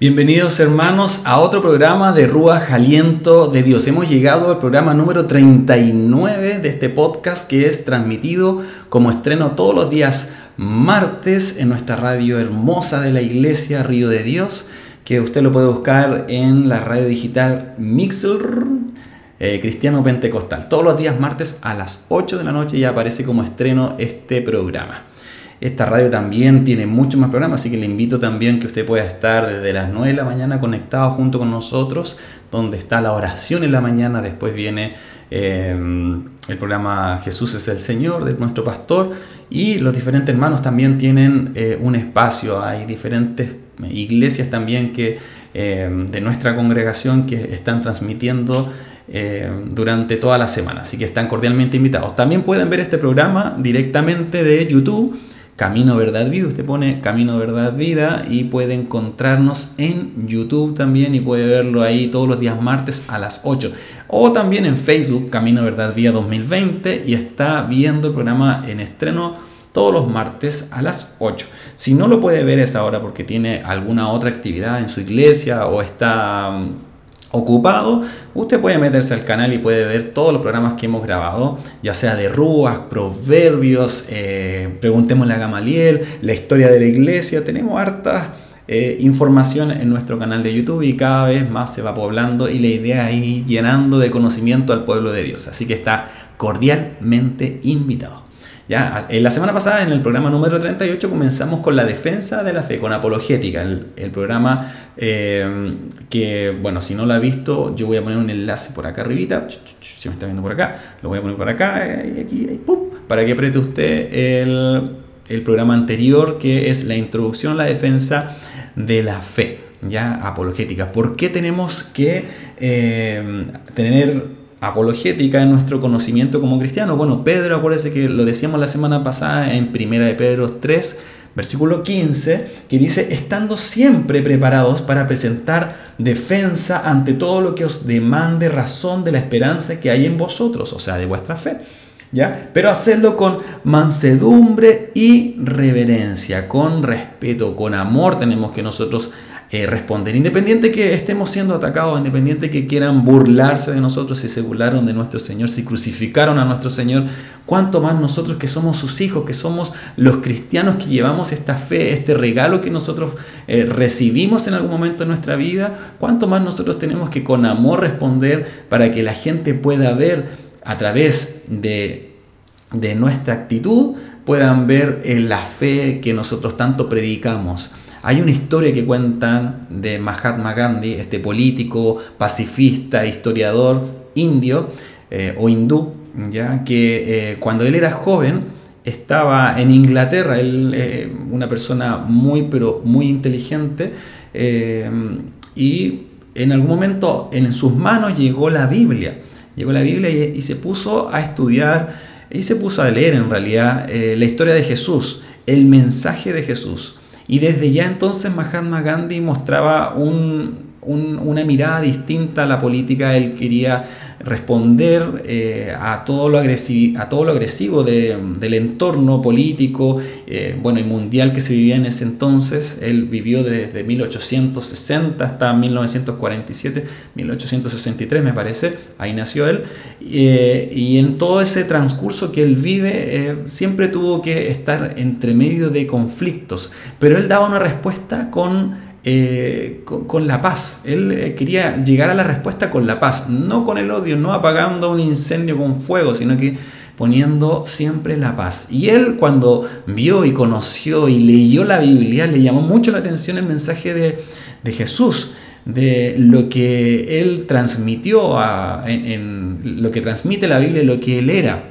Bienvenidos hermanos a otro programa de Ruach Aliento de Dios. Hemos llegado al programa número 39 de este podcast que es transmitido como estreno todos los días martes en nuestra radio hermosa de la iglesia Río de Dios, que usted lo puede buscar en la radio digital Mixer eh, Cristiano Pentecostal. Todos los días martes a las 8 de la noche ya aparece como estreno este programa. Esta radio también tiene muchos más programas, así que le invito también que usted pueda estar desde las 9 de la mañana conectado junto con nosotros, donde está la oración en la mañana, después viene eh, el programa Jesús es el Señor de nuestro pastor y los diferentes hermanos también tienen eh, un espacio, hay diferentes iglesias también que eh, de nuestra congregación que están transmitiendo durante toda la semana. Así que están cordialmente invitados. También pueden ver este programa directamente de YouTube Camino Verdad Vida. Usted pone Camino Verdad Vida y puede encontrarnos en YouTube también y puede verlo ahí todos los días martes a las 8. O también en Facebook, Camino Verdad Vida 2020 y está viendo el programa en estreno todos los martes a las 8. Si no lo puede ver a esa hora porque tiene alguna otra actividad en su iglesia o está ocupado, usted puede meterse al canal y puede ver todos los programas que hemos grabado, ya sea de Rúas, Proverbios, eh, Preguntémosle a Gamaliel, la historia de la iglesia, tenemos harta eh, información en nuestro canal de YouTube y cada vez más se va poblando y la idea es ir llenando de conocimiento al pueblo de Dios, así que está cordialmente invitado. Ya, en la semana pasada, en el programa número 38, comenzamos con la defensa de la fe, con apologética, el, programa eh, que, bueno, si no lo ha visto, yo voy a poner un enlace por acá arribita, si me está viendo por acá, lo voy a poner por acá, eh, aquí, para que apriete usted el, programa anterior, que es la introducción a la defensa de la fe, ya, apologética. ¿Por qué tenemos que eh, tener apologética en nuestro conocimiento como cristiano. Bueno, Pedro, acuérdese que lo decíamos la semana pasada en Primera de Pedro 3, versículo 15, que dice, estando siempre preparados para presentar defensa ante todo lo que os demande razón de la esperanza que hay en vosotros, o sea, de vuestra fe. ¿Ya? Pero hacerlo con mansedumbre y reverencia, con respeto, con amor tenemos que nosotros eh, responder. Independiente que estemos siendo atacados, independiente que quieran burlarse de nosotros, si se burlaron de nuestro Señor, si crucificaron a nuestro Señor, cuánto más nosotros que somos sus hijos, que somos los cristianos que llevamos esta fe, este regalo que nosotros eh, recibimos en algún momento de nuestra vida, cuánto más nosotros tenemos que con amor responder para que la gente pueda ver a través de, de nuestra actitud, puedan ver en la fe que nosotros tanto predicamos. Hay una historia que cuentan de Mahatma Gandhi, este político, pacifista, historiador indio eh, o hindú, ya que eh, cuando él era joven estaba en Inglaterra, él eh, una persona muy pero muy inteligente y en algún momento en sus manos llegó la Biblia, llegó la Biblia y se puso a estudiar y se puso a leer en realidad la historia de Jesús, el mensaje de Jesús. Y desde ya entonces Mahatma Gandhi mostraba una mirada distinta a la política. Él quería responder eh, a, todo lo agresivo, a todo lo agresivo del entorno político eh, bueno, y mundial que se vivía en ese entonces. Él vivió desde 1860 hasta 1947, 1863 me parece, ahí nació él. Eh, y en todo ese transcurso que él vive, siempre tuvo que estar entre medio de conflictos, pero él daba una respuesta con eh, con, la paz. Él eh, quería llegar a la respuesta con la paz, no con el odio, no apagando un incendio con fuego, sino que poniendo siempre la paz. Y él cuando vio y conoció y leyó la Biblia, le llamó mucho la atención el mensaje de, Jesús, de lo que él transmitió, en, lo que transmite la Biblia, lo que él era.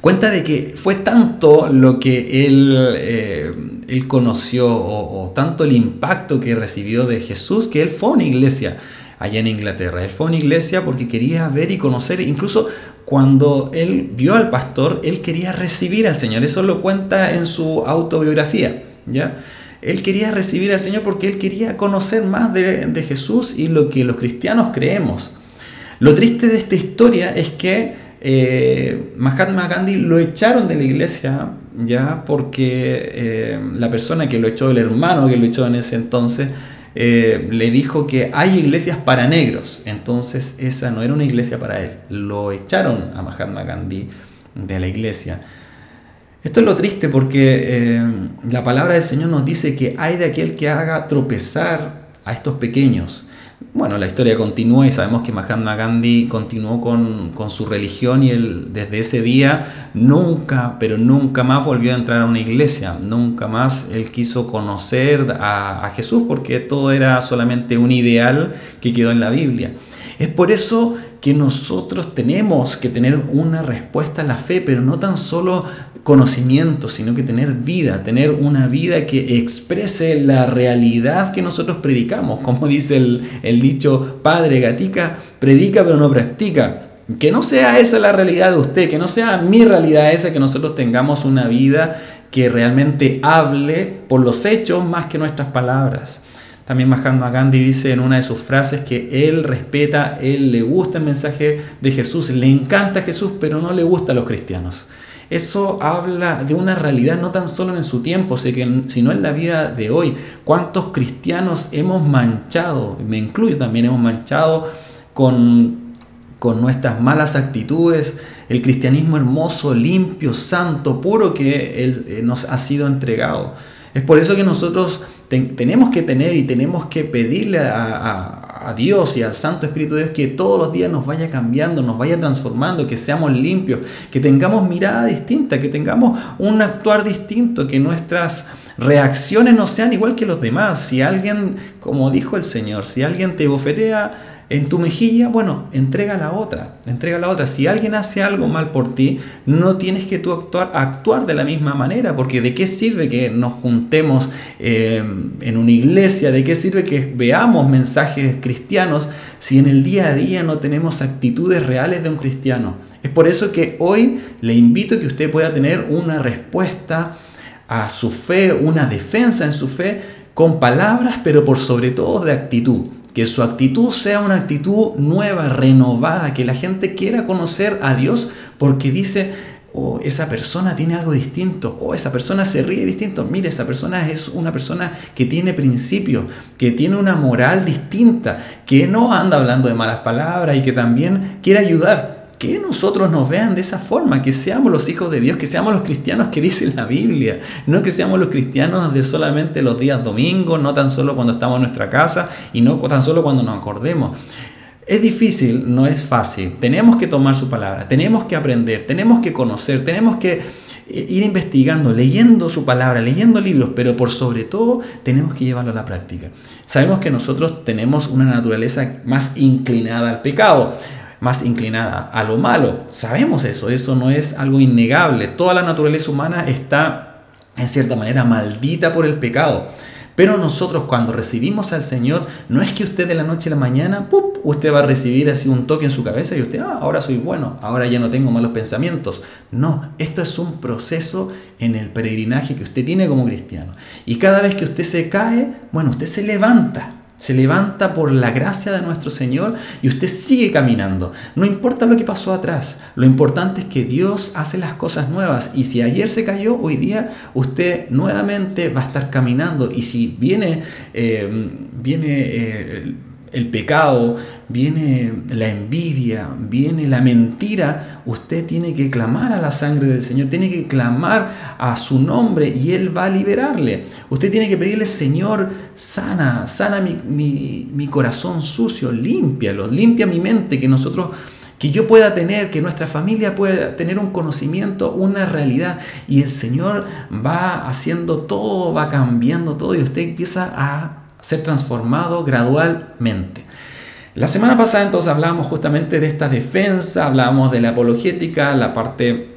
Cuenta de que fue tanto lo que él... Eh, él conoció tanto el impacto que recibió de Jesús que él fue a una iglesia allá en Inglaterra. Él fue a una iglesia porque quería ver y conocer, incluso cuando él vio al pastor, él quería recibir al Señor. Eso lo cuenta en su autobiografía, ¿ya? Él quería recibir al Señor porque él quería conocer más de Jesús y lo que los cristianos creemos. Lo triste de esta historia es que eh, Mahatma Gandhi lo echaron de la iglesia, ya porque eh, la persona que lo echó, el hermano que lo echó en ese entonces, eh, le dijo que hay iglesias para negros. Entonces esa no era una iglesia para él. Lo echaron a Mahatma Gandhi de la iglesia. Esto es lo triste porque eh, la palabra del Señor nos dice que hay de aquel que haga tropezar a estos pequeños. Bueno, la historia continúa y sabemos que Mahatma Gandhi continuó con, su religión y él desde ese día nunca, pero nunca más volvió a entrar a una iglesia, nunca más él quiso conocer a, a Jesús porque todo era solamente un ideal que quedó en la Biblia. Es por eso que nosotros tenemos que tener una respuesta a la fe, pero no tan solo conocimiento, sino que tener vida, tener una vida que exprese la realidad que nosotros predicamos. Como dice el, dicho, padre gatica, predica pero no practica. Que no sea esa la realidad de usted, que no sea mi realidad esa, que nosotros tengamos una vida que realmente hable por los hechos más que nuestras palabras. También Mahatma Gandhi dice en una de sus frases que él respeta, él le gusta el mensaje de Jesús, le encanta Jesús, pero no le gusta a los cristianos. Eso habla de una realidad no tan solo en su tiempo, sino en la vida de hoy. ¿Cuántos cristianos hemos manchado, me incluyo también, hemos manchado con, con nuestras malas actitudes, el cristianismo hermoso, limpio, santo, puro que él, eh, nos ha sido entregado? Es por eso que nosotros tenemos que tener y tenemos que pedirle a, a Dios y al Santo Espíritu de Dios que todos los días nos vaya cambiando, nos vaya transformando, que seamos limpios, que tengamos mirada distinta, que tengamos un actuar distinto, que nuestras reacciones no sean igual que los demás. Si alguien, como dijo el Señor, si alguien te bofetea, en tu mejilla, bueno, entrega la otra, entrega la otra. Si alguien hace algo mal por ti, no tienes que tú actuar, actuar de la misma manera, porque ¿de qué sirve que nos juntemos eh, en una iglesia? ¿De qué sirve que veamos mensajes cristianos si en el día a día no tenemos actitudes reales de un cristiano? Es por eso que hoy le invito a que usted pueda tener una respuesta a su fe, una defensa en su fe, con palabras, pero por sobre todo de actitud que su actitud sea una actitud nueva, renovada, que la gente quiera conocer a Dios porque dice, oh, esa persona tiene algo distinto, o oh, esa persona se ríe distinto, mire, esa persona es una persona que tiene principios, que tiene una moral distinta, que no anda hablando de malas palabras y que también quiere ayudar que nosotros nos vean de esa forma, que seamos los hijos de Dios, que seamos los cristianos que dice la Biblia, no que seamos los cristianos de solamente los días domingos, no tan solo cuando estamos en nuestra casa y no tan solo cuando nos acordemos. Es difícil, no es fácil. Tenemos que tomar su palabra, tenemos que aprender, tenemos que conocer, tenemos que eh, ir investigando, leyendo su palabra, leyendo libros, pero por sobre todo tenemos que llevarlo a la práctica. Sabemos que nosotros tenemos una naturaleza más inclinada al pecado más inclinada a lo malo. Sabemos eso, eso no es algo innegable. Toda la naturaleza humana está en cierta manera maldita por el pecado. Pero nosotros cuando recibimos al Señor, no es que usted de la noche a la mañana, ¡pup! usted va a recibir así un toque en su cabeza y usted, ah, ahora soy bueno, ahora ya no tengo malos pensamientos. No, esto es un proceso en el peregrinaje que usted tiene como cristiano. Y cada vez que usted se cae, bueno, usted se levanta se levanta por la gracia de nuestro Señor y usted sigue caminando. No importa lo que pasó atrás, lo importante es que Dios hace las cosas nuevas y si ayer se cayó, hoy día usted nuevamente va a estar caminando y si viene, eh, viene eh, el pecado, viene la envidia, viene la mentira, usted tiene que clamar a la sangre del Señor, tiene que clamar a su nombre y Él va a liberarle. Usted tiene que pedirle, Señor, sana, sana mi, mi corazón sucio, límpialo, limpia mi mente, que nosotros que yo pueda tener, que nuestra familia pueda tener un conocimiento, una realidad. Y el Señor va haciendo todo, va cambiando todo y usted empieza a ser transformado gradualmente. La semana pasada entonces hablábamos justamente de esta defensa, hablábamos de la apologética, la parte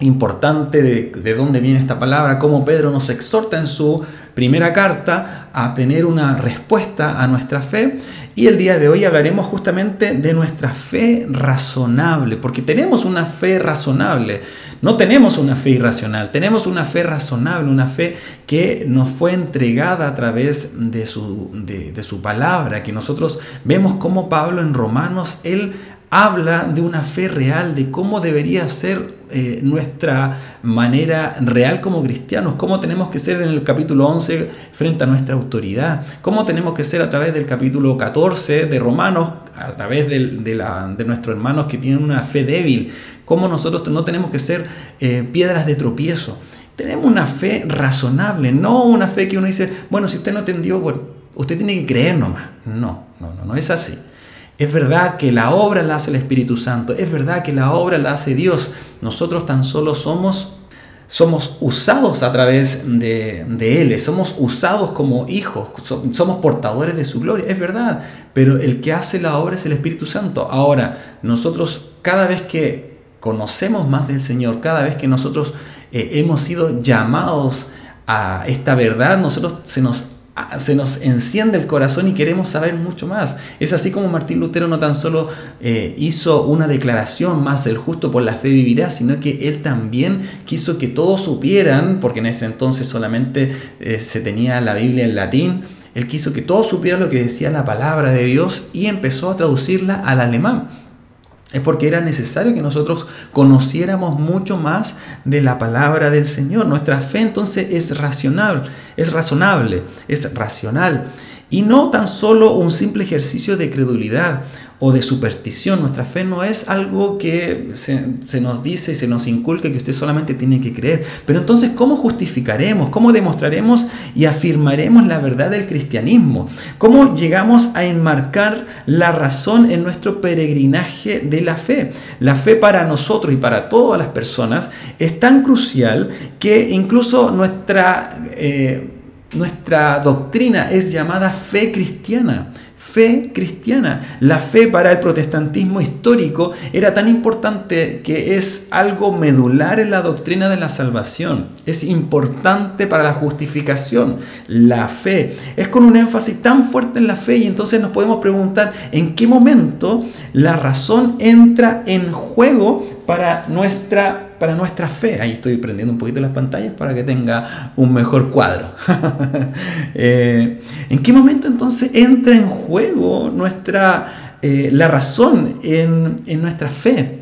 importante de, de dónde viene esta palabra, cómo Pedro nos exhorta en su primera carta a tener una respuesta a nuestra fe. Y el día de hoy hablaremos justamente de nuestra fe razonable, porque tenemos una fe razonable. No tenemos una fe irracional, tenemos una fe razonable, una fe que nos fue entregada a través de su, de, su palabra, que nosotros vemos como Pablo en Romanos, él habla de una fe real, de cómo debería ser eh, nuestra manera real como cristianos, cómo tenemos que ser en el capítulo 11 frente a nuestra autoridad, cómo tenemos que ser a través del capítulo 14 de Romanos, a través de, de, nuestros hermanos que tienen una fe débil, cómo nosotros no tenemos que ser eh, piedras de tropiezo. Tenemos una fe razonable, no una fe que uno dice, bueno, si usted no entendió, bueno, usted tiene que creer nomás. No, no, no, no es así. Es verdad que la obra la hace el Espíritu Santo, es verdad que la obra la hace Dios. Nosotros tan solo somos, somos usados a través de, Él, somos usados como hijos, somos portadores de su gloria, es verdad, pero el que hace la obra es el Espíritu Santo. Ahora, nosotros cada vez que conocemos más del Señor, cada vez que nosotros eh, hemos sido llamados a esta verdad, nosotros se nos se nos enciende el corazón y queremos saber mucho más. Es así como Martín Lutero no tan solo eh, hizo una declaración más, el justo por la fe vivirá, sino que él también quiso que todos supieran, porque en ese entonces solamente eh, se tenía la Biblia en latín, él quiso que todos supieran lo que decía la palabra de Dios y empezó a traducirla al alemán es porque era necesario que nosotros conociéramos mucho más de la palabra del Señor. Nuestra fe entonces es racional, es razonable, es racional y no tan solo un simple ejercicio de credulidad o de superstición. Nuestra fe no es algo que se, nos dice y se nos inculca que usted solamente tiene que creer. Pero entonces, ¿cómo justificaremos? ¿Cómo demostraremos y afirmaremos la verdad del cristianismo? ¿Cómo llegamos a enmarcar la razón en nuestro peregrinaje de la fe? La fe para nosotros y para todas las personas es tan crucial que incluso nuestra... Eh, nuestra doctrina es llamada fe cristiana fe cristiana. La fe para el protestantismo histórico era tan importante que es algo medular en la doctrina de la salvación. Es importante para la justificación. La fe es con un énfasis tan fuerte en la fe y entonces nos podemos preguntar en qué momento la razón entra en juego para nuestra para nuestra fe. Ahí estoy prendiendo un poquito las pantallas para que tenga un mejor cuadro. Eh, ¿En qué momento entonces entra en juego nuestra, eh, la razón en, nuestra fe?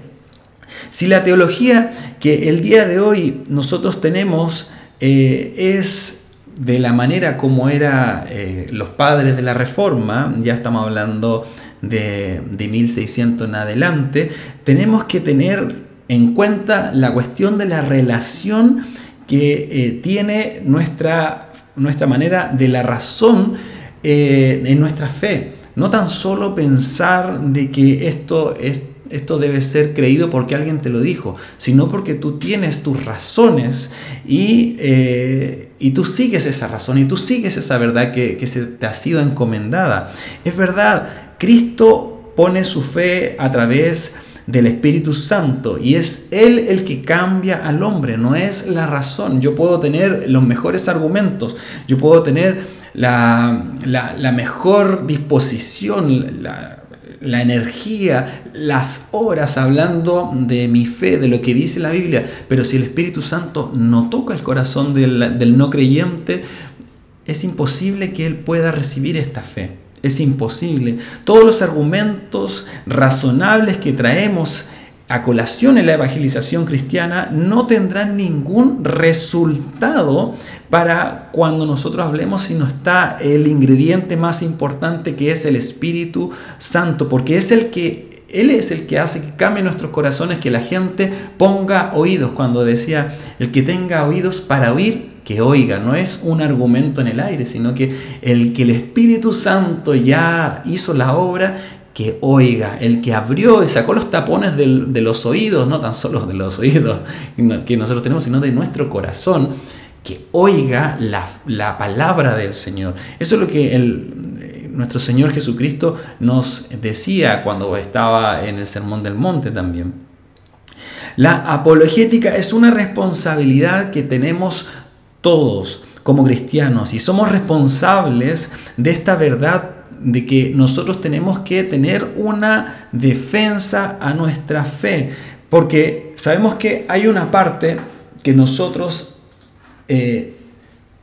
Si la teología que el día de hoy nosotros tenemos eh, es de la manera como eran los padres de la Reforma, ya estamos hablando de, de 1600 en adelante, tenemos que tener en cuenta la cuestión de la relación que eh, tiene nuestra, nuestra manera de la razón eh, en nuestra fe. No tan solo pensar de que esto, es, esto debe ser creído porque alguien te lo dijo, sino porque tú tienes tus razones y, eh, y tú sigues esa razón y tú sigues esa verdad que, que se te ha sido encomendada. Es verdad, Cristo pone su fe a través de del Espíritu Santo y es Él el que cambia al hombre, no es la razón. Yo puedo tener los mejores argumentos, yo puedo tener la, mejor disposición, la, energía, las horas hablando de mi fe, de lo que dice la Biblia, pero si el Espíritu Santo no toca el corazón del, del no creyente, es imposible que él pueda recibir esta fe. Es imposible. Todos los argumentos razonables que traemos a colación en la evangelización cristiana no tendrán ningún resultado para cuando nosotros hablemos si no está el ingrediente más importante que es el Espíritu Santo, porque es el que él es el que hace que cambie nuestros corazones, que la gente ponga oídos. Cuando decía, el que tenga oídos para oír, que oiga, no es un argumento en el aire, sino que el que el Espíritu Santo ya hizo la obra, que oiga, el que abrió y sacó los tapones de los oídos, no tan solo de los oídos que nosotros tenemos, sino de nuestro corazón, que oiga la, palabra del Señor. Eso es lo que el, nuestro Señor Jesucristo nos decía cuando estaba en el Sermón del Monte también. La apologética es una responsabilidad que tenemos todos como cristianos y somos responsables de esta verdad de que nosotros tenemos que tener una defensa a nuestra fe, porque sabemos que hay una parte que nosotros eh,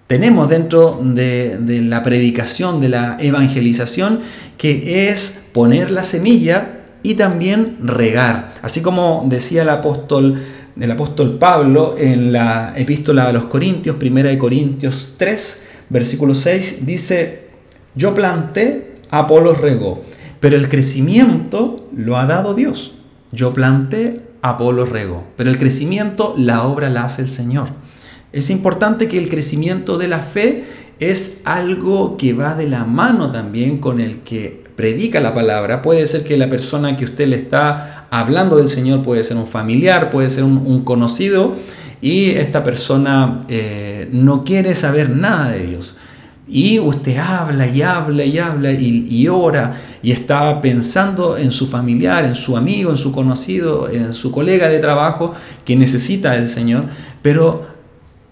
tenemos dentro de, de la predicación, de la evangelización, que es poner la semilla y también regar. Así como decía el apóstol, el apóstol Pablo en la epístola a los Corintios, primera de Corintios 3, versículo 6, dice, yo planté, Apolo regó, pero el crecimiento lo ha dado Dios. Yo planté, Apolo regó, pero el crecimiento, la obra la hace el Señor. Es importante que el crecimiento de la fe es algo que va de la mano también con el que predica la palabra. Puede ser que la persona que usted le está hablando del Señor puede ser un familiar, puede ser un, conocido, y esta persona eh, no quiere saber nada de Dios. Y usted habla y habla y habla y, y, ora y está pensando en su familiar, en su amigo, en su conocido, en su colega de trabajo que necesita el Señor, pero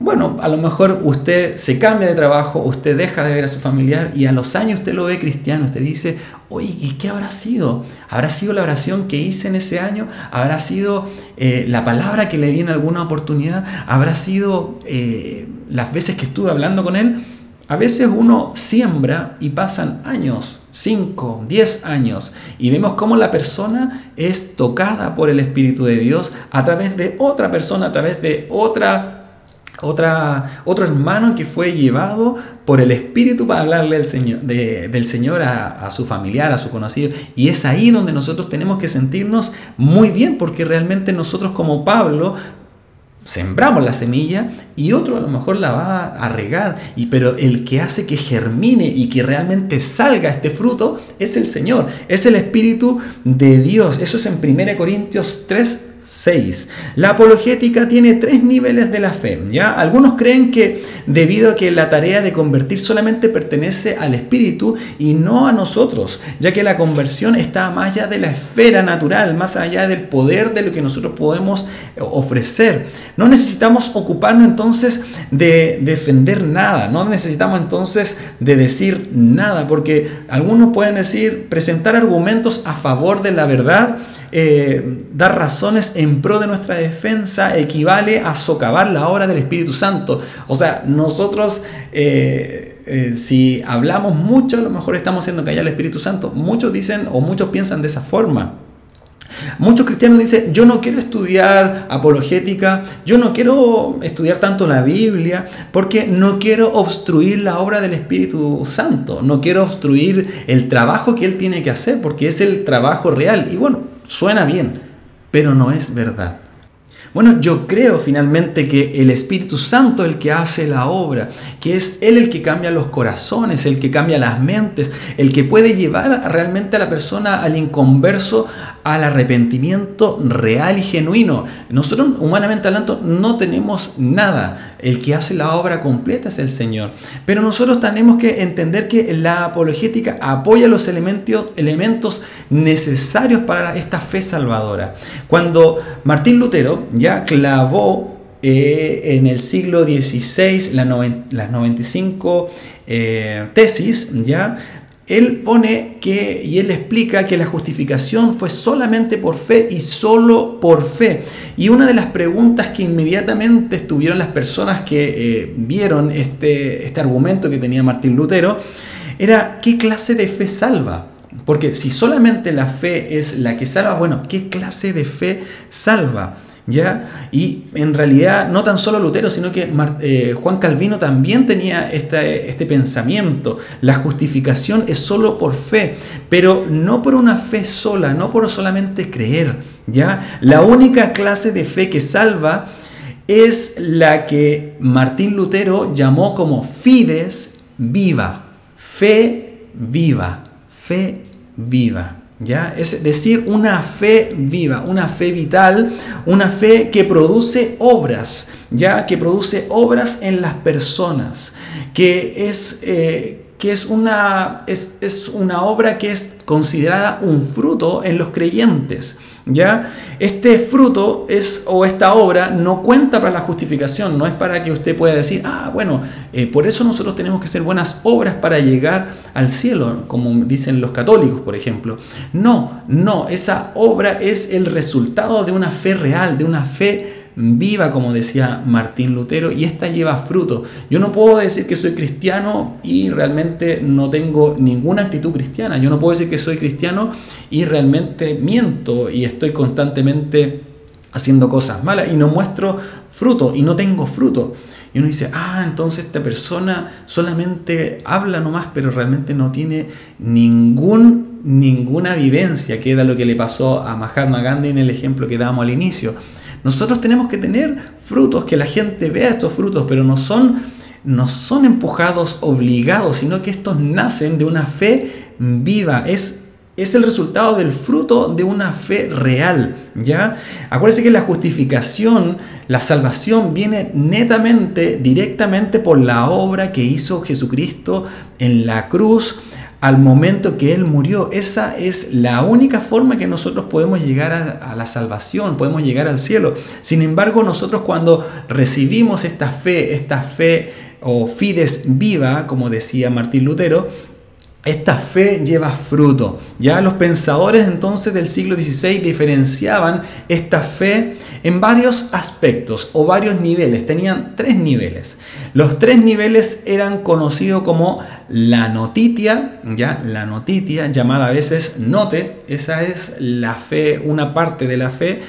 bueno, a lo mejor usted se cambia de trabajo, usted deja de ver a su familiar y a los años usted lo ve cristiano, usted dice, oye, ¿y qué habrá sido? ¿Habrá sido la oración que hice en ese año? ¿Habrá sido eh, la palabra que le di en alguna oportunidad? ¿Habrá sido eh, las veces que estuve hablando con él? A veces uno siembra y pasan años, 5, 10 años, y vemos cómo la persona es tocada por el Espíritu de Dios a través de otra persona, a través de otra otra, otro hermano que fue llevado por el Espíritu para hablarle del Señor, del Señor a, su familiar, a su conocido. Y es ahí donde nosotros tenemos que sentirnos muy bien, porque realmente nosotros como Pablo sembramos la semilla y otro a lo mejor la va a regar, y, pero el que hace que germine y que realmente salga este fruto es el Señor, es el Espíritu de Dios. Eso es en 1 Corintios 3, 6. La apologética tiene tres niveles de la fe. ¿ya? Algunos creen que debido a que la tarea de convertir solamente pertenece al Espíritu y no a nosotros, ya que la conversión está más allá de la esfera natural, más allá del poder de lo que nosotros podemos ofrecer. No necesitamos ocuparnos entonces de defender nada, no necesitamos entonces de decir nada, porque algunos pueden decir, presentar argumentos a favor de la verdad, eh, dar razones en pro de nuestra defensa equivale a socavar la obra del Espíritu Santo. O sea, nosotros... Eh, eh, si hablamos mucho, a lo mejor estamos haciendo callar al Espíritu Santo. Muchos dicen o muchos piensan de esa forma. Muchos cristianos dicen, yo no quiero estudiar apologética, yo no quiero estudiar tanto la Biblia, porque no quiero obstruir la obra del Espíritu Santo, no quiero obstruir el trabajo que Él tiene que hacer, porque es el trabajo real. Y bueno, Suena bien, pero no es verdad. Bueno, yo creo finalmente que el Espíritu Santo es el que hace la obra, que es Él el que cambia los corazones, el que cambia las mentes, el que puede llevar realmente a la persona, al inconverso, al arrepentimiento real y genuino. Nosotros, humanamente hablando, no tenemos nada. El que hace la obra completa es el Señor. Pero nosotros tenemos que entender que la apologética apoya los elementos, necesarios para esta fe salvadora. Cuando Martín Lutero ya clavó eh, en el siglo XVI las 95 eh, tesis, ya él pone que, y él explica que la justificación fue solamente por fe y solo por fe. Y una de las preguntas que inmediatamente estuvieron las personas que eh, vieron este, este argumento que tenía Martín Lutero era ¿qué clase de fe salva? Porque si solamente la fe es la que salva, bueno, ¿qué clase de fe salva? ¿Ya? Y en realidad no tan solo Lutero, sino que eh, Juan Calvino también tenía este, este pensamiento. La justificación es solo por fe, pero no por una fe sola, no por solamente creer. ¿ya? La única clase de fe que salva es la que Martín Lutero llamó como fides viva, fe viva, fe viva. ¿Ya? Es decir, una fe viva, una fe vital, una fe que produce obras, ¿ya? Que produce obras en las personas, que es, eh, que es, una, es, es una obra que es considerada un fruto en los creyentes. ¿Ya? Este fruto es, o esta obra no cuenta para la justificación, no es para que usted pueda decir, ah, bueno, eh, por eso nosotros tenemos que hacer buenas obras para llegar al cielo, como dicen los católicos, por ejemplo. No, no, esa obra es el resultado de una fe real, de una fe viva, como decía Martín Lutero, y esta lleva fruto. Yo no puedo decir que soy cristiano y realmente no tengo ninguna actitud cristiana. Yo no puedo decir que soy cristiano y realmente miento y estoy constantemente haciendo cosas malas y no muestro fruto y no tengo fruto. Y uno dice, ah, entonces esta persona solamente habla nomás, pero realmente no tiene ningún, ninguna vivencia, que era lo que le pasó a Mahatma Gandhi en el ejemplo que dábamos al inicio. Nosotros tenemos que tener frutos, que la gente vea estos frutos, pero no son, no son empujados, obligados, sino que estos nacen de una fe viva. Es es el resultado del fruto de una fe real, ¿ya? Acuérdense que la justificación, la salvación viene netamente, directamente por la obra que hizo Jesucristo en la cruz al momento que Él murió. Esa es la única forma que nosotros podemos llegar a, la salvación, podemos llegar al cielo. Sin embargo, nosotros cuando recibimos esta fe, esta fe o fides viva, como decía Martín Lutero, esta fe lleva fruto. Ya los pensadores entonces del siglo XVI diferenciaban esta fe en varios aspectos o varios niveles. Tenían tres niveles. Los tres niveles eran conocidos como la notitia, ya la notitia llamada a veces note, esa es la fe, una parte de la fe,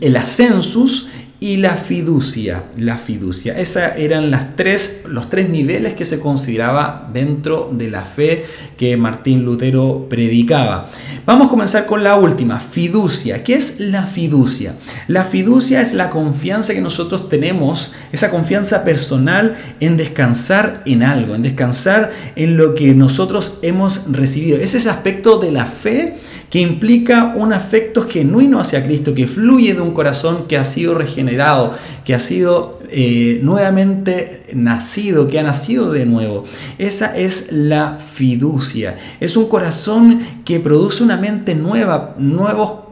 el ascensus y la fiducia. La fiducia. Esas eran las tres, los tres niveles que se consideraba dentro de la fe que Martín Lutero predicaba. Vamos a comenzar con la última, fiducia. ¿Qué es la fiducia? La fiducia es la confianza que nosotros tenemos, esa confianza personal en descansar en algo, en descansar en lo que nosotros hemos recibido. Es ese aspecto de la fe que implica un afecto genuino hacia Cristo, que fluye de un corazón que ha sido regenerado, que ha sido eh, nuevamente nacido, que ha nacido de nuevo. Esa es la fiducia. Es un corazón que produce una mente nueva, nuevos,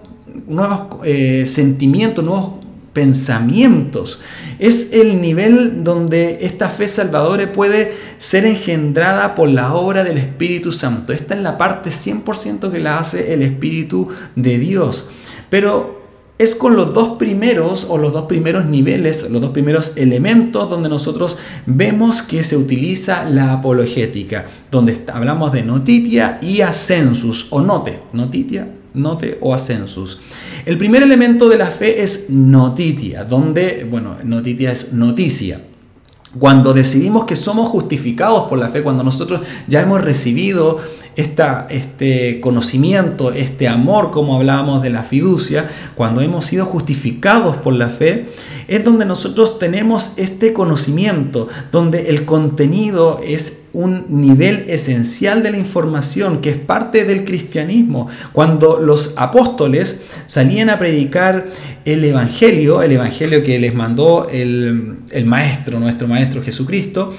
nuevos eh, sentimientos, nuevos pensamientos. Es el nivel donde esta fe salvadora puede ser engendrada por la obra del Espíritu Santo. Esta es la parte 100% que la hace el Espíritu de Dios. Pero es con los dos primeros o los dos primeros niveles, los dos primeros elementos donde nosotros vemos que se utiliza la apologética, donde hablamos de notitia y ascensus o note, notitia, note o ascensus. El primer elemento de la fe es notitia, donde, bueno, notitia es noticia. Cuando decidimos que somos justificados por la fe, cuando nosotros ya hemos recibido este conocimiento, este amor, como hablábamos de la fiducia, cuando hemos sido justificados por la fe, es donde nosotros tenemos este conocimiento, donde el contenido es un nivel esencial de la información que es parte del cristianismo. Cuando los apóstoles salían a predicar el Evangelio, el Evangelio que les mandó el, el Maestro, nuestro Maestro Jesucristo,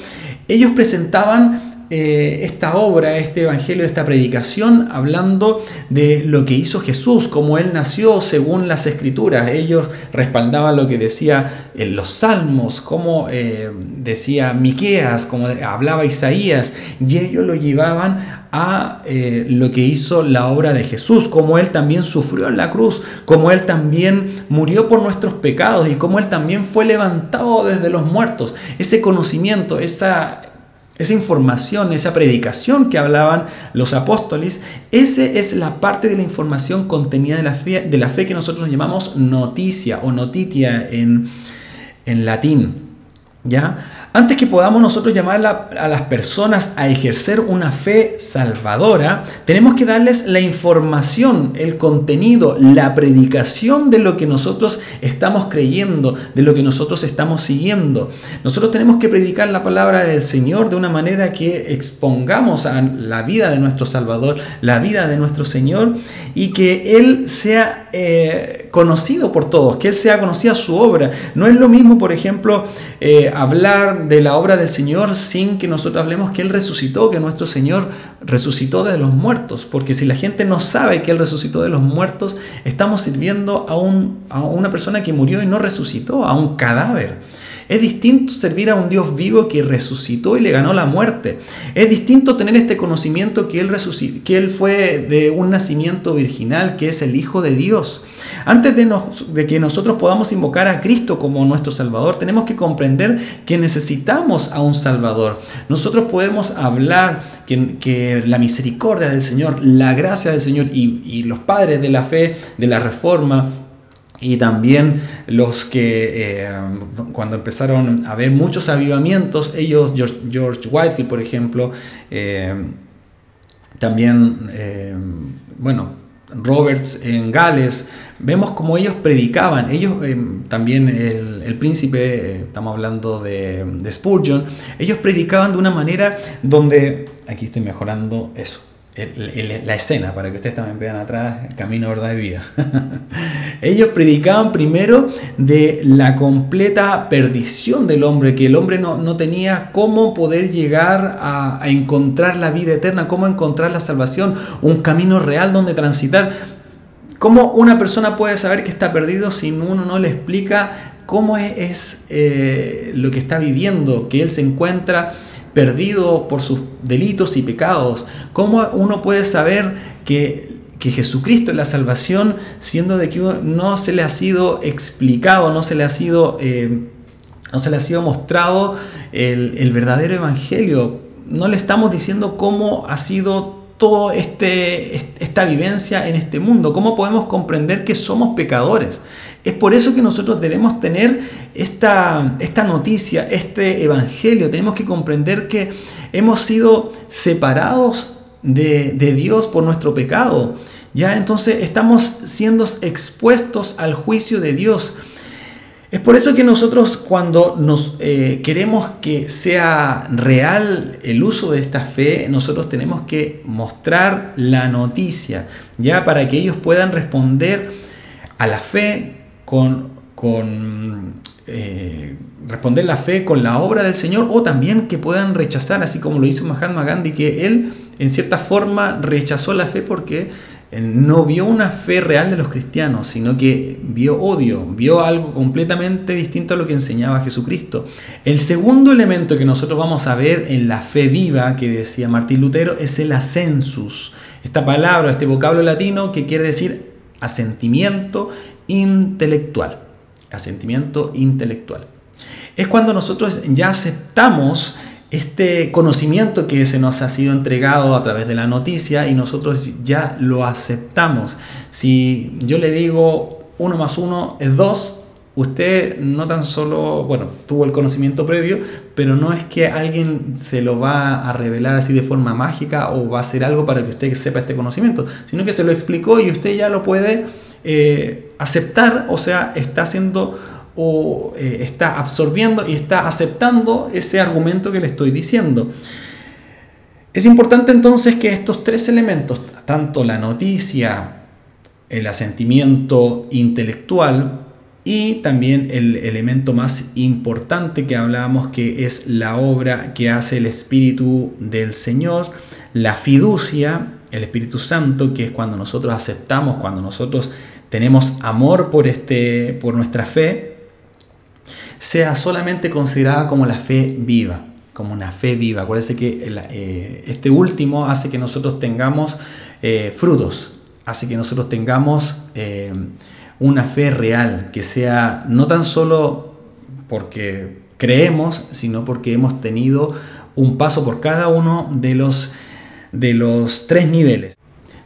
ellos presentaban eh, esta obra, este evangelio, esta predicación, hablando de lo que hizo Jesús, como Él nació según las escrituras. Ellos respaldaban lo que decía en los salmos, como eh, decía Miqueas, como hablaba Isaías, y ellos lo llevaban a eh, lo que hizo la obra de Jesús, como Él también sufrió en la cruz, como Él también murió por nuestros pecados y como Él también fue levantado desde los muertos. Ese conocimiento, esa esa información, esa predicación que hablaban los apóstoles, esa es la parte de la información contenida de la fe, de la fe que nosotros llamamos noticia o notitia en, en latín. ¿Ya? Antes que podamos nosotros llamar a las personas a ejercer una fe salvadora, tenemos que darles la información, el contenido, la predicación de lo que nosotros estamos creyendo, de lo que nosotros estamos siguiendo. Nosotros tenemos que predicar la palabra del Señor de una manera que expongamos a la vida de nuestro Salvador, la vida de nuestro Señor y que Él sea eh, conocido por todos, que Él sea conocida su obra. No es lo mismo, por ejemplo, eh, hablar de la obra del Señor sin que nosotros hablemos que Él resucitó, que nuestro Señor resucitó de los muertos, porque si la gente no sabe que Él resucitó de los muertos, estamos sirviendo a, un, a una persona que murió y no resucitó, a un cadáver. Es distinto servir a un Dios vivo que resucitó y le ganó la muerte. Es distinto tener este conocimiento que él, que él fue de un nacimiento virginal, que es el Hijo de Dios. Antes de, que nosotros podamos invocar a Cristo como nuestro Salvador, tenemos que comprender que necesitamos a un Salvador. Nosotros podemos hablar que, la misericordia del Señor, la gracia del Señor y los padres de la fe, de la reforma, y también los que eh, cuando empezaron a haber muchos avivamientos, ellos, George, Whitefield por ejemplo, eh, también, eh, bueno, Roberts en Gales, vemos como ellos predicaban, ellos también el, príncipe, estamos hablando de Spurgeon, ellos predicaban de una manera donde, aquí estoy mejorando eso, la escena, para que ustedes también vean atrás, camino, verdad y vida. Ellos predicaban primero de la completa perdición del hombre, que el hombre no, tenía cómo poder llegar a, encontrar la vida eterna, cómo encontrar la salvación, un camino real donde transitar. ¿Cómo una persona puede saber que está perdido si uno no le explica cómo es, eh, lo que está viviendo, que él se encuentra perdido por sus delitos y pecados? ¿Cómo uno puede saber que, que Jesucristo es la salvación siendo de que no se le ha sido explicado, no se le ha sido, eh, no se le ha sido mostrado el, el verdadero evangelio? No le estamos diciendo cómo ha sido toda este, esta vivencia en este mundo, cómo podemos comprender que somos pecadores. Es por eso que nosotros debemos tener esta, esta noticia, este evangelio. Tenemos que comprender que hemos sido separados de, Dios por nuestro pecado. Ya entonces estamos siendo expuestos al juicio de Dios. Es por eso que nosotros cuando nos eh, queremos que sea real el uso de esta fe, nosotros tenemos que mostrar la noticia, ya para que ellos puedan responder a la fe con, con eh, responder la fe con la obra del Señor o también que puedan rechazar, así como lo hizo Mahatma Gandhi, que él en cierta forma rechazó la fe porque eh, no vio una fe real de los cristianos, sino que vio odio, vio algo completamente distinto a lo que enseñaba Jesucristo. El segundo elemento que nosotros vamos a ver en la fe viva que decía Martín Lutero es el ascensus. Esta palabra, este vocablo latino que quiere decir asentimiento intelectual. Asentimiento intelectual. Es cuando nosotros ya aceptamos este conocimiento que se nos ha sido entregado a través de la noticia y nosotros ya lo aceptamos. Si yo le digo 1 más 1 es 2, usted no tan solo, bueno, tuvo el conocimiento previo, pero no es que alguien se lo va a revelar así de forma mágica o va a hacer algo para que usted sepa este conocimiento, sino que se lo explicó y usted ya lo puede eh, aceptar, o sea, está haciendo o eh, está absorbiendo y está aceptando ese argumento que le estoy diciendo. Es importante entonces que estos tres elementos, tanto la noticia, el asentimiento intelectual y también el elemento más importante que hablábamos que es la obra que hace el Espíritu del Señor, la fiducia, el Espíritu Santo, que es cuando nosotros aceptamos, cuando nosotros tenemos amor por, este, por nuestra fe, sea solamente considerada como la fe viva, como una fe viva. Acuérdense que eh, este último hace que nosotros tengamos eh, frutos, hace que nosotros tengamos eh, una fe real, que sea no tan solo porque creemos, sino porque hemos tenido un paso por cada uno de los, de los tres niveles.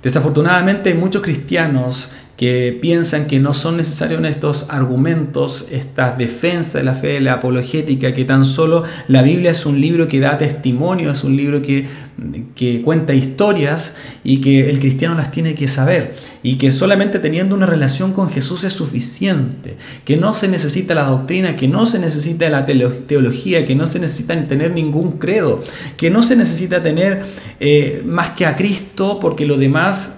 Desafortunadamente muchos cristianos que piensan que no son necesarios estos argumentos, estas defensas de la fe, la apologética, que tan solo la Biblia es un libro que da testimonio, es un libro que, que cuenta historias y que el cristiano las tiene que saber. Y que solamente teniendo una relación con Jesús es suficiente, que no se necesita la doctrina, que no se necesita la teología, que no se necesita tener ningún credo, que no se necesita tener eh, más que a Cristo porque lo demás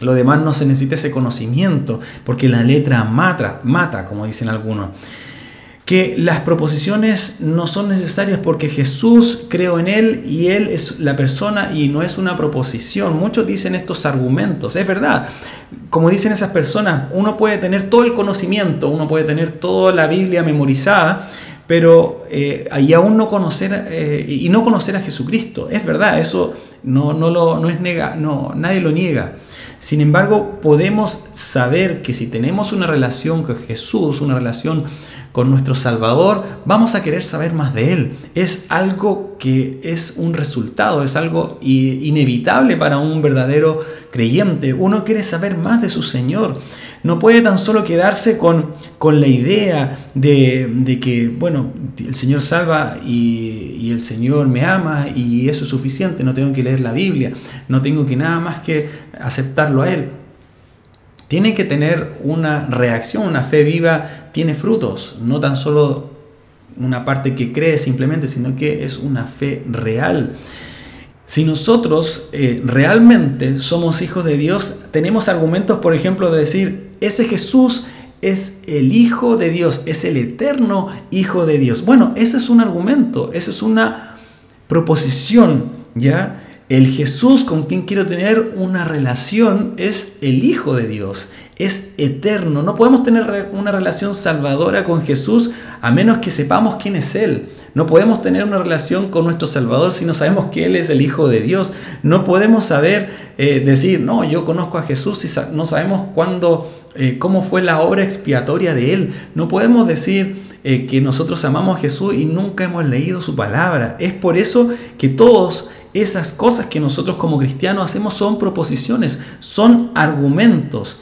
lo demás no se necesita ese conocimiento, porque la letra mata, mata, como dicen algunos. Que las proposiciones no son necesarias porque Jesús creo en Él y Él es la persona y no es una proposición. Muchos dicen estos argumentos, es verdad. Como dicen esas personas, uno puede tener todo el conocimiento, uno puede tener toda la Biblia memorizada, pero eh, y aún no conocer eh, y no conocer a Jesucristo. Es verdad, eso no, no, lo, no es nega, no, nadie lo niega. Sin embargo, podemos saber que si tenemos una relación con Jesús, una relación con nuestro Salvador, vamos a querer saber más de Él. Es algo que es un resultado, es algo inevitable para un verdadero creyente. Uno quiere saber más de su Señor. No puede tan solo quedarse con, con la idea de, que, bueno, el Señor salva y, y, el Señor me ama y eso es suficiente, no tengo que leer la Biblia, no tengo que nada más que aceptarlo a Él. Tiene que tener una reacción, una fe viva tiene frutos, no tan solo una parte que cree simplemente, sino que es una fe real. Si nosotros eh, realmente somos hijos de Dios, tenemos argumentos, por ejemplo, de decir, ese Jesús es el Hijo de Dios, es el eterno Hijo de Dios. Bueno, ese es un argumento, esa es una proposición, ¿ya? El Jesús con quien quiero tener una relación es el Hijo de Dios, es eterno. No podemos tener una relación salvadora con Jesús a menos que sepamos quién es Él. No podemos tener una relación con nuestro Salvador si no sabemos que Él es el Hijo de Dios. No podemos saber eh, decir, no, yo conozco a Jesús si no sabemos cuándo, eh, cómo fue la obra expiatoria de Él. No podemos decir eh, que nosotros amamos a Jesús y nunca hemos leído su palabra. Es por eso que todos esas cosas que nosotros como cristianos hacemos son proposiciones, son argumentos,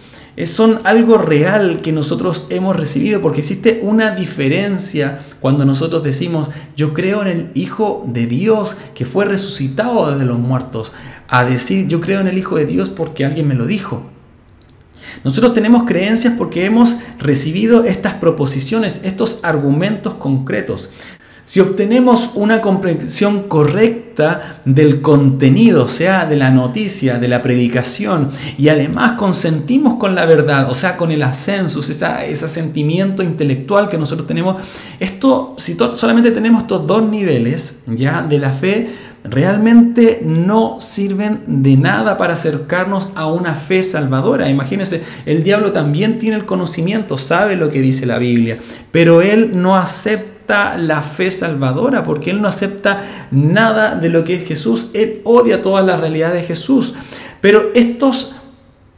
son algo real que nosotros hemos recibido, porque existe una diferencia cuando nosotros decimos, yo creo en el Hijo de Dios que fue resucitado de los muertos, a decir, yo creo en el Hijo de Dios porque alguien me lo dijo. Nosotros tenemos creencias porque hemos recibido estas proposiciones, estos argumentos concretos. Si obtenemos una comprensión correcta del contenido, o sea, de la noticia, de la predicación, y además consentimos con la verdad, o sea, con el ascenso, ese sentimiento intelectual que nosotros tenemos, esto, si solamente tenemos estos dos niveles ya de la fe, realmente no sirven de nada para acercarnos a una fe salvadora. Imagínense, el diablo también tiene el conocimiento, sabe lo que dice la Biblia, pero él no acepta la fe salvadora, porque él no acepta nada de lo que es Jesús, él odia toda la realidad de Jesús. Pero estos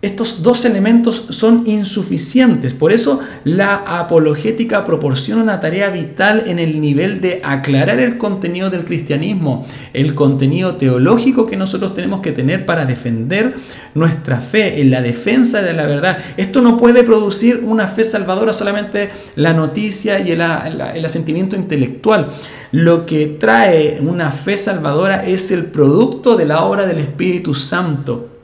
estos dos elementos son insuficientes. Por eso la apologética proporciona una tarea vital en el nivel de aclarar el contenido del cristianismo, el contenido teológico que nosotros tenemos que tener para defender nuestra fe, en la defensa de la verdad. Esto no puede producir una fe salvadora solamente la noticia y el, el asentimiento intelectual. Lo que trae una fe salvadora es el producto de la obra del Espíritu Santo.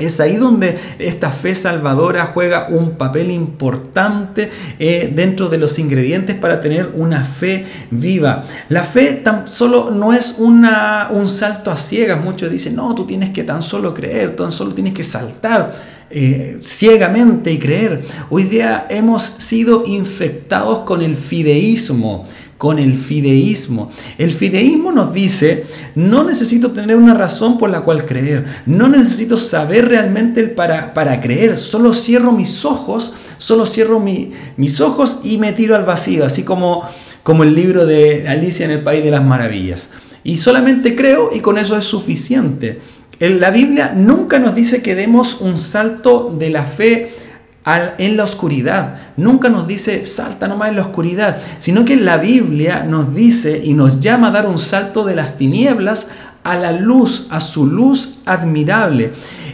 Es ahí donde esta fe salvadora juega un papel importante eh, dentro de los ingredientes para tener una fe viva. La fe tan solo no es una, un salto a ciegas. Muchos dicen, no, tú tienes que tan solo creer, tan solo tienes que saltar. Eh, ciegamente y creer. Hoy día hemos sido infectados con el fideísmo con el fideísmo. El fideísmo nos dice, no necesito tener una razón por la cual creer, no necesito saber realmente para, para creer, solo cierro mis ojos, solo cierro mis ojos y me tiro al vacío, así como, como el libro de Alicia en el País de las Maravillas. Y solamente creo y con eso es suficiente. En la Biblia nunca nos dice que demos un salto de la fe en la oscuridad. Nunca nos dice salta nomás en la oscuridad, sino que la Biblia nos dice y nos llama a dar un salto de las tinieblas a la luz, a su luz admirable.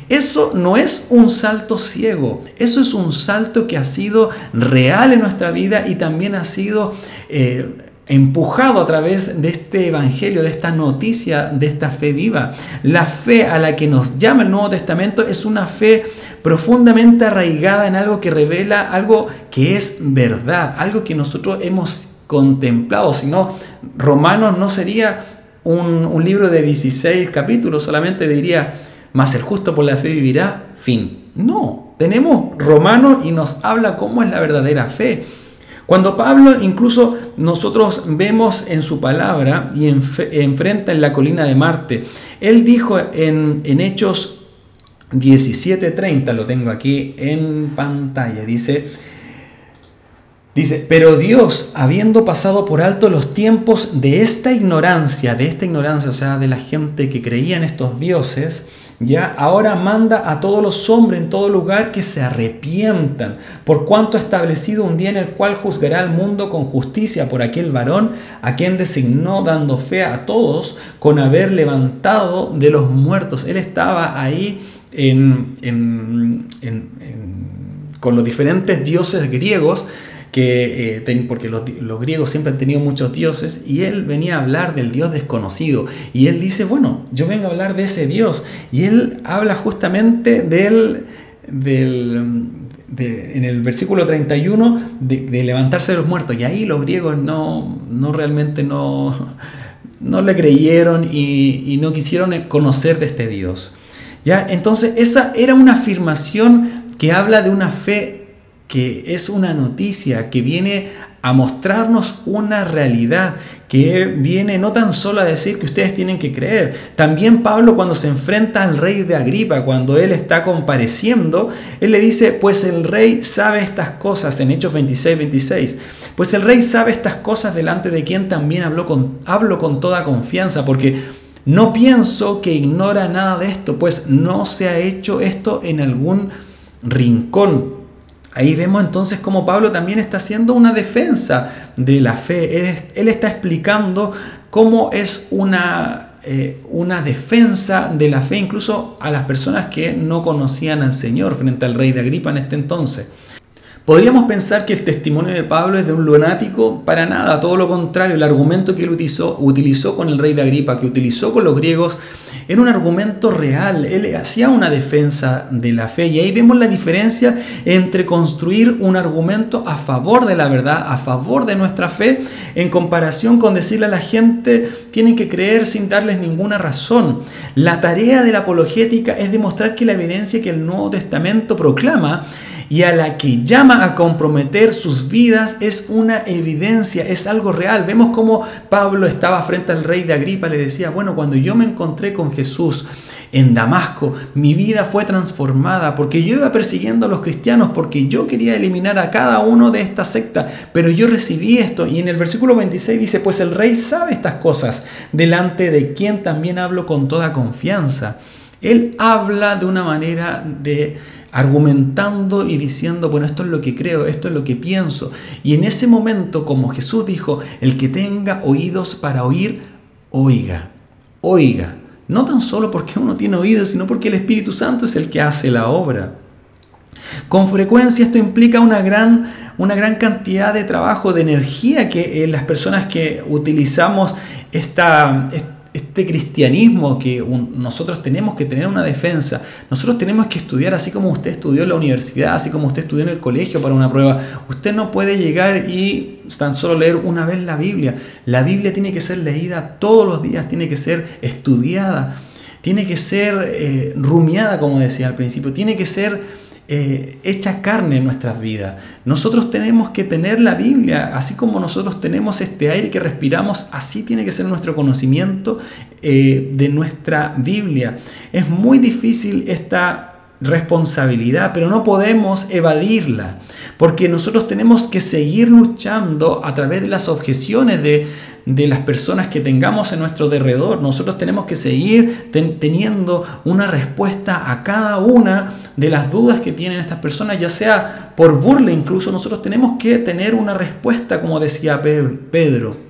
Eso no es un salto ciego, eso es un salto que ha sido real en nuestra vida y también ha sido eh, empujado a través de este evangelio, de esta noticia, de esta fe viva. La fe a la que nos llama el Nuevo Testamento es una fe profundamente arraigada en algo que revela algo que es verdad, algo que nosotros hemos contemplado. Si no, Romanos no sería un, libro de 16 capítulos, solamente diría, más el justo por la fe vivirá, fin. No, tenemos Romanos y nos habla cómo es la verdadera fe. Cuando Pablo incluso nosotros vemos en su palabra y enfrenta en la colina de Marte, él dijo en, en Hechos 17:30, lo tengo aquí en pantalla, dice, dice, pero Dios, habiendo pasado por alto los tiempos de esta ignorancia, de esta ignorancia, o sea, de la gente que creía en estos dioses, ya ahora manda a todos los hombres en todo lugar que se arrepientan, por cuanto ha establecido un día en el cual juzgará al mundo con justicia por aquel varón a quien designó dando fe a todos con haber levantado de los muertos. Él estaba ahí con los diferentes dioses griegos que, eh, porque los, griegos siempre han tenido muchos dioses, y él venía a hablar del Dios desconocido. Y él dice, bueno, yo vengo a hablar de ese Dios. Y él habla justamente del, del en el versículo 31 de, levantarse de los muertos. Y ahí los griegos no, no realmente no, no le creyeron y, y, no quisieron conocer de este Dios. ¿Ya? Entonces esa era una afirmación que habla de una fe que es una noticia que viene a mostrarnos una realidad, que viene no tan solo a decir que ustedes tienen que creer. También Pablo cuando se enfrenta al rey de Agripa, cuando él está compareciendo, él le dice, pues el rey sabe estas cosas, en Hechos 26, 26, pues el rey sabe estas cosas delante de quien también con, hablo con toda confianza, porque no pienso que ignora nada de esto, pues no se ha hecho esto en algún rincón Ahí vemos entonces cómo Pablo también está haciendo una defensa de la fe. Él, está explicando cómo es una, eh, una defensa de la fe incluso a las personas que no conocían al Señor frente al rey de Agripa en este entonces. Podríamos pensar que el testimonio de Pablo es de un lunático, para nada, todo lo contrario, el argumento que él utilizó, utilizó con el rey de Agripa, que utilizó con los griegos, era un argumento real, él hacía una defensa de la fe y ahí vemos la diferencia entre construir un argumento a favor de la verdad, a favor de nuestra fe, en comparación con decirle a la gente, tienen que creer sin darles ninguna razón. La tarea de la apologética es demostrar que la evidencia que el Nuevo Testamento proclama y a la que llama a comprometer sus vidas es una evidencia, es algo real. Vemos cómo Pablo estaba frente al rey de Agripa, le decía, bueno, cuando yo me encontré con Jesús en Damasco, mi vida fue transformada porque yo iba persiguiendo a los cristianos, porque yo quería eliminar a cada uno de esta secta, pero yo recibí esto. Y en el versículo 26 dice, pues el rey sabe estas cosas, delante de quien también hablo con toda confianza. Él habla de una manera de argumentando y diciendo, bueno, esto es lo que creo, esto es lo que pienso. Y en ese momento, como Jesús dijo, el que tenga oídos para oír, oiga, oiga. No tan solo porque uno tiene oídos, sino porque el Espíritu Santo es el que hace la obra. Con frecuencia esto implica una gran, una gran cantidad de trabajo, de energía que eh, las personas que utilizamos esta, esta este cristianismo que nosotros tenemos que tener una defensa. Nosotros tenemos que estudiar así como usted estudió en la universidad, así como usted estudió en el colegio para una prueba. Usted no puede llegar y tan solo leer una vez la Biblia. La Biblia tiene que ser leída todos los días, tiene que ser estudiada, tiene que ser eh, rumiada, como decía al principio, tiene que ser eh, hecha carne en nuestras vidas. Nosotros tenemos que tener la Biblia, así como nosotros tenemos este aire que respiramos, así tiene que ser nuestro conocimiento eh, de nuestra Biblia. Es muy difícil esta responsabilidad, pero no podemos evadirla, porque nosotros tenemos que seguir luchando a través de las objeciones de, de las personas que tengamos en nuestro derredor. Nosotros tenemos que seguir teniendo una respuesta a cada una de las dudas que tienen estas personas, ya sea por burla incluso, nosotros tenemos que tener una respuesta, como decía Pedro.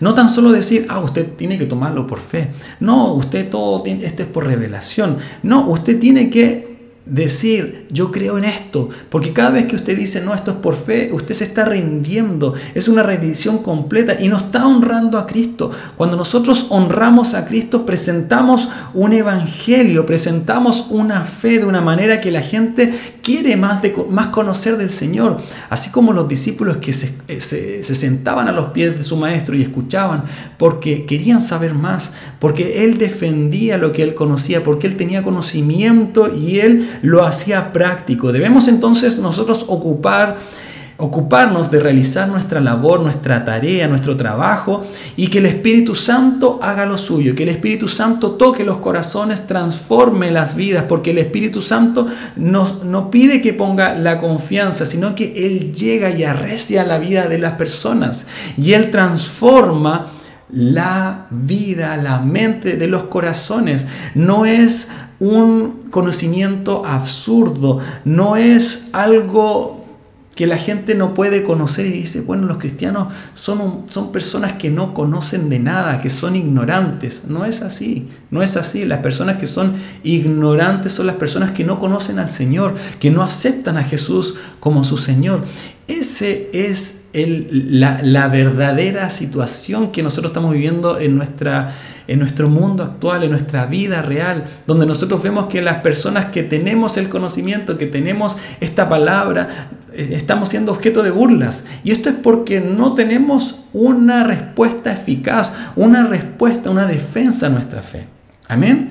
No tan solo decir, ah, usted tiene que tomarlo por fe. No, usted todo, esto es por revelación. No, usted tiene que decir, yo creo en esto, porque cada vez que usted dice, no, esto es por fe, usted se está rindiendo, es una rendición completa y no está honrando a Cristo. Cuando nosotros honramos a Cristo, presentamos un evangelio, presentamos una fe de una manera que la gente quiere más, de, más conocer del Señor, así como los discípulos que eh, se, se sentaban a los pies de su maestro y escuchaban, porque querían saber más, porque Él defendía lo que Él conocía, porque Él tenía conocimiento y Él lo hacía práctico. Debemos entonces nosotros ocupar ocuparnos de realizar nuestra labor, nuestra tarea, nuestro trabajo y que el Espíritu Santo haga lo suyo, que el Espíritu Santo toque los corazones, transforme las vidas, porque el Espíritu Santo nos, no pide que ponga la confianza, sino que Él llega y arrecia la vida de las personas y Él transforma la vida, la mente de los corazones. No es un conocimiento absurdo, no es algo que la gente no puede conocer y dice, bueno, los cristianos son, son personas que no conocen de nada, que son ignorantes. No es así, no es así. Las personas que son ignorantes son las personas que no conocen al Señor, que no aceptan a Jesús como su Señor. Ese es el, la, la verdadera situación que nosotros estamos viviendo en nuestra en nuestro mundo actual, en nuestra vida real, donde nosotros vemos que las personas que tenemos el conocimiento, que tenemos esta palabra, eh, estamos siendo objeto de burlas. Y esto es porque no tenemos una respuesta eficaz, una respuesta, una defensa a nuestra fe. Amén.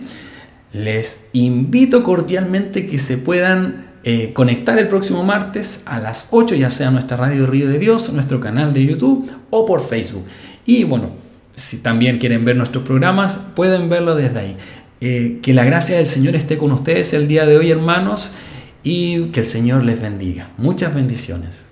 Les invito cordialmente que se puedan eh, conectar el próximo martes a las 8, ya sea nuestra radio Río de Dios, nuestro canal de YouTube o por Facebook. Y bueno, si también quieren ver nuestros programas, pueden verlo desde ahí. Eh, que la gracia del Señor esté con ustedes el día de hoy, hermanos, y que el Señor les bendiga. Muchas bendiciones.